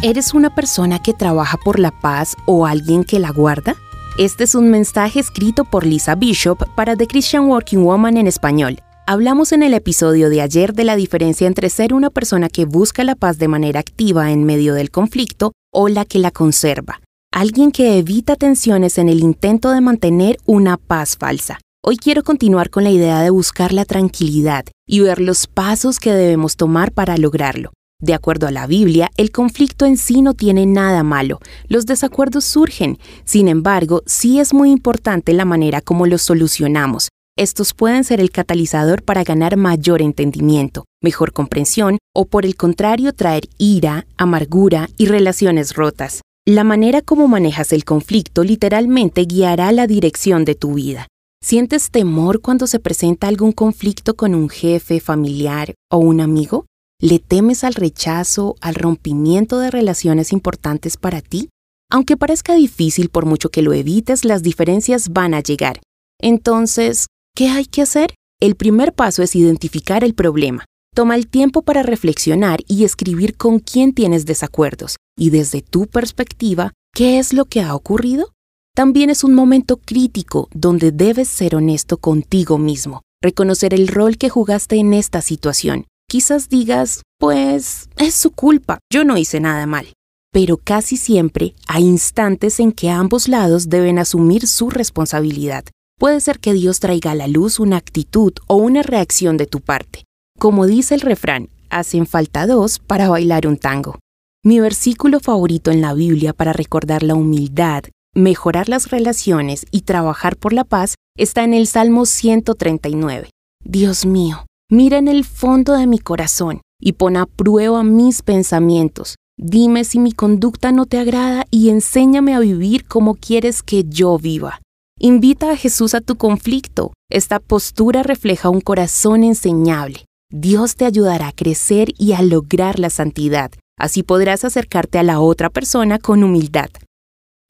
¿Eres una persona que trabaja por la paz o alguien que la guarda? Este es un mensaje escrito por Lisa Bishop para The Christian Working Woman en español. Hablamos en el episodio de ayer de la diferencia entre ser una persona que busca la paz de manera activa en medio del conflicto o la que la conserva. Alguien que evita tensiones en el intento de mantener una paz falsa. Hoy quiero continuar con la idea de buscar la tranquilidad y ver los pasos que debemos tomar para lograrlo. De acuerdo a la Biblia, el conflicto en sí no tiene nada malo, los desacuerdos surgen, sin embargo, sí es muy importante la manera como los solucionamos. Estos pueden ser el catalizador para ganar mayor entendimiento, mejor comprensión o por el contrario traer ira, amargura y relaciones rotas. La manera como manejas el conflicto literalmente guiará la dirección de tu vida. ¿Sientes temor cuando se presenta algún conflicto con un jefe, familiar o un amigo? ¿Le temes al rechazo, al rompimiento de relaciones importantes para ti? Aunque parezca difícil por mucho que lo evites, las diferencias van a llegar. Entonces, ¿qué hay que hacer? El primer paso es identificar el problema. Toma el tiempo para reflexionar y escribir con quién tienes desacuerdos y desde tu perspectiva, ¿qué es lo que ha ocurrido? También es un momento crítico donde debes ser honesto contigo mismo, reconocer el rol que jugaste en esta situación Quizás digas, pues es su culpa, yo no hice nada mal. Pero casi siempre hay instantes en que ambos lados deben asumir su responsabilidad. Puede ser que Dios traiga a la luz una actitud o una reacción de tu parte. Como dice el refrán, hacen falta dos para bailar un tango. Mi versículo favorito en la Biblia para recordar la humildad, mejorar las relaciones y trabajar por la paz está en el Salmo 139. Dios mío, Mira en el fondo de mi corazón y pon a prueba mis pensamientos. Dime si mi conducta no te agrada y enséñame a vivir como quieres que yo viva. Invita a Jesús a tu conflicto. Esta postura refleja un corazón enseñable. Dios te ayudará a crecer y a lograr la santidad. Así podrás acercarte a la otra persona con humildad.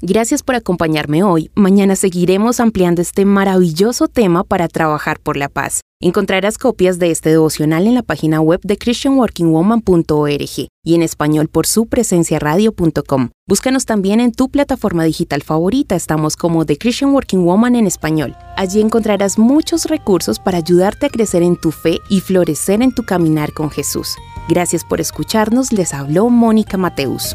Gracias por acompañarme hoy. Mañana seguiremos ampliando este maravilloso tema para trabajar por la paz. Encontrarás copias de este devocional en la página web de christianworkingwoman.org y en español por su presencia radio.com. Búscanos también en tu plataforma digital favorita, estamos como The Christian Working Woman en español. Allí encontrarás muchos recursos para ayudarte a crecer en tu fe y florecer en tu caminar con Jesús. Gracias por escucharnos, les habló Mónica Mateus.